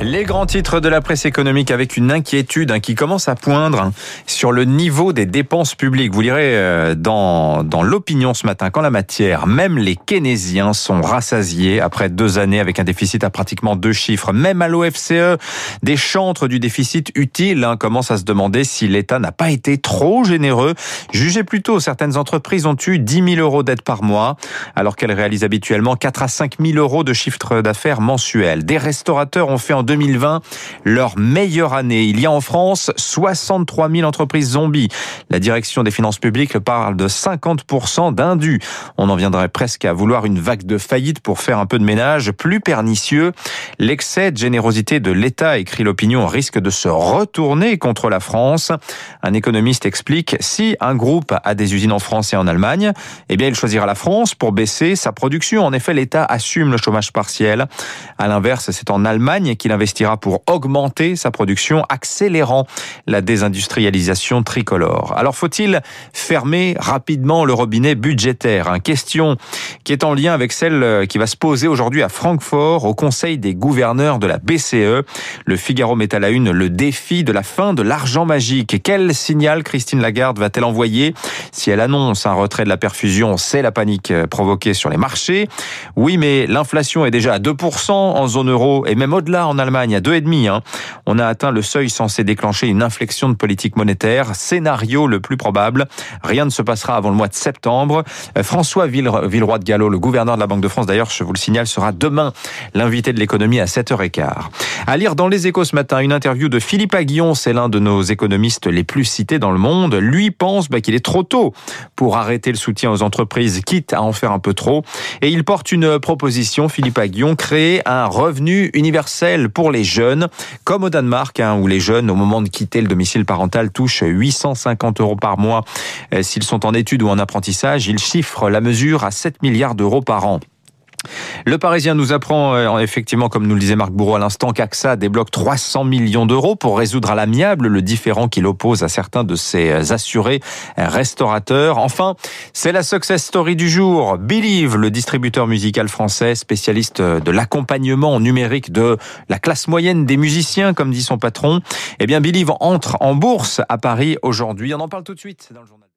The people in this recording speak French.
Les grands titres de la presse économique avec une inquiétude hein, qui commence à poindre hein, sur le niveau des dépenses publiques. Vous lirez euh, dans, dans l'opinion ce matin qu'en la matière, même les keynésiens sont rassasiés après deux années avec un déficit à pratiquement deux chiffres. Même à l'OFCE, des chantres du déficit utile hein, commencent à se demander si l'État n'a pas été trop généreux. Jugez plutôt, certaines entreprises ont eu 10 000 euros d'aide par mois alors qu'elles réalisent habituellement 4 à 5 000 euros de chiffre d'affaires mensuel. Des restaurateurs ont fait en 2020 leur meilleure année. Il y a en France 63 000 entreprises zombies. La direction des finances publiques parle de 50% d'indus. On en viendrait presque à vouloir une vague de faillite pour faire un peu de ménage. Plus pernicieux, l'excès de générosité de l'État, écrit l'opinion, risque de se retourner contre la France. Un économiste explique, si un groupe a des usines en France et en Allemagne, eh bien il choisira la France pour baisser sa production. En effet, l'État assume le chômage partiel. À l'inverse, c'est en Allemagne qu'il investira pour augmenter sa production, accélérant la désindustrialisation tricolore. Alors faut-il fermer rapidement le robinet budgétaire? Une Question qui est en lien avec celle qui va se poser aujourd'hui à Francfort au Conseil des gouverneurs de la BCE. Le Figaro met à la une le défi de la fin de l'argent magique. Quel signal Christine Lagarde va-t-elle envoyer si elle annonce un retrait de la perfusion? C'est la panique provoquée sur les marchés. Oui, mais l'inflation est déjà à 2% en zone euro et même au-delà en Allemagne, à 2,5. Hein. On a atteint le seuil censé déclencher une inflexion de politique monétaire. Scénario le plus probable. Rien ne se passera avant le mois de septembre. Euh, François Villeroy de Gallo, le gouverneur de la Banque de France, d'ailleurs, je vous le signale, sera demain l'invité de l'économie à 7h15. À lire dans les échos ce matin, une interview de Philippe Aguillon, c'est l'un de nos économistes les plus cités dans le monde. Lui pense bah, qu'il est trop tôt pour arrêter le soutien aux entreprises, quitte à en faire un peu trop. Et il porte une proposition, Philippe Aguillon, créer un revenu universel pour les jeunes, comme au Danemark, hein, où les jeunes, au moment de quitter le domicile parental, touchent 850 euros par mois. Euh, s'ils sont en études ou en apprentissage, il chiffre la mesure à 7 milliards d'euros par an. Le Parisien nous apprend euh, effectivement, comme nous le disait Marc Bourreau à l'instant, qu'AXA débloque 300 millions d'euros pour résoudre à l'amiable le différent qu'il oppose à certains de ses euh, assurés euh, restaurateurs. Enfin, c'est la success story du jour. Believe, le distributeur musical français, spécialiste de l'accompagnement numérique de la classe moyenne des musiciens, comme dit son patron. Eh bien, Believe entre en bourse à Paris aujourd'hui. On en parle tout de suite dans le journal.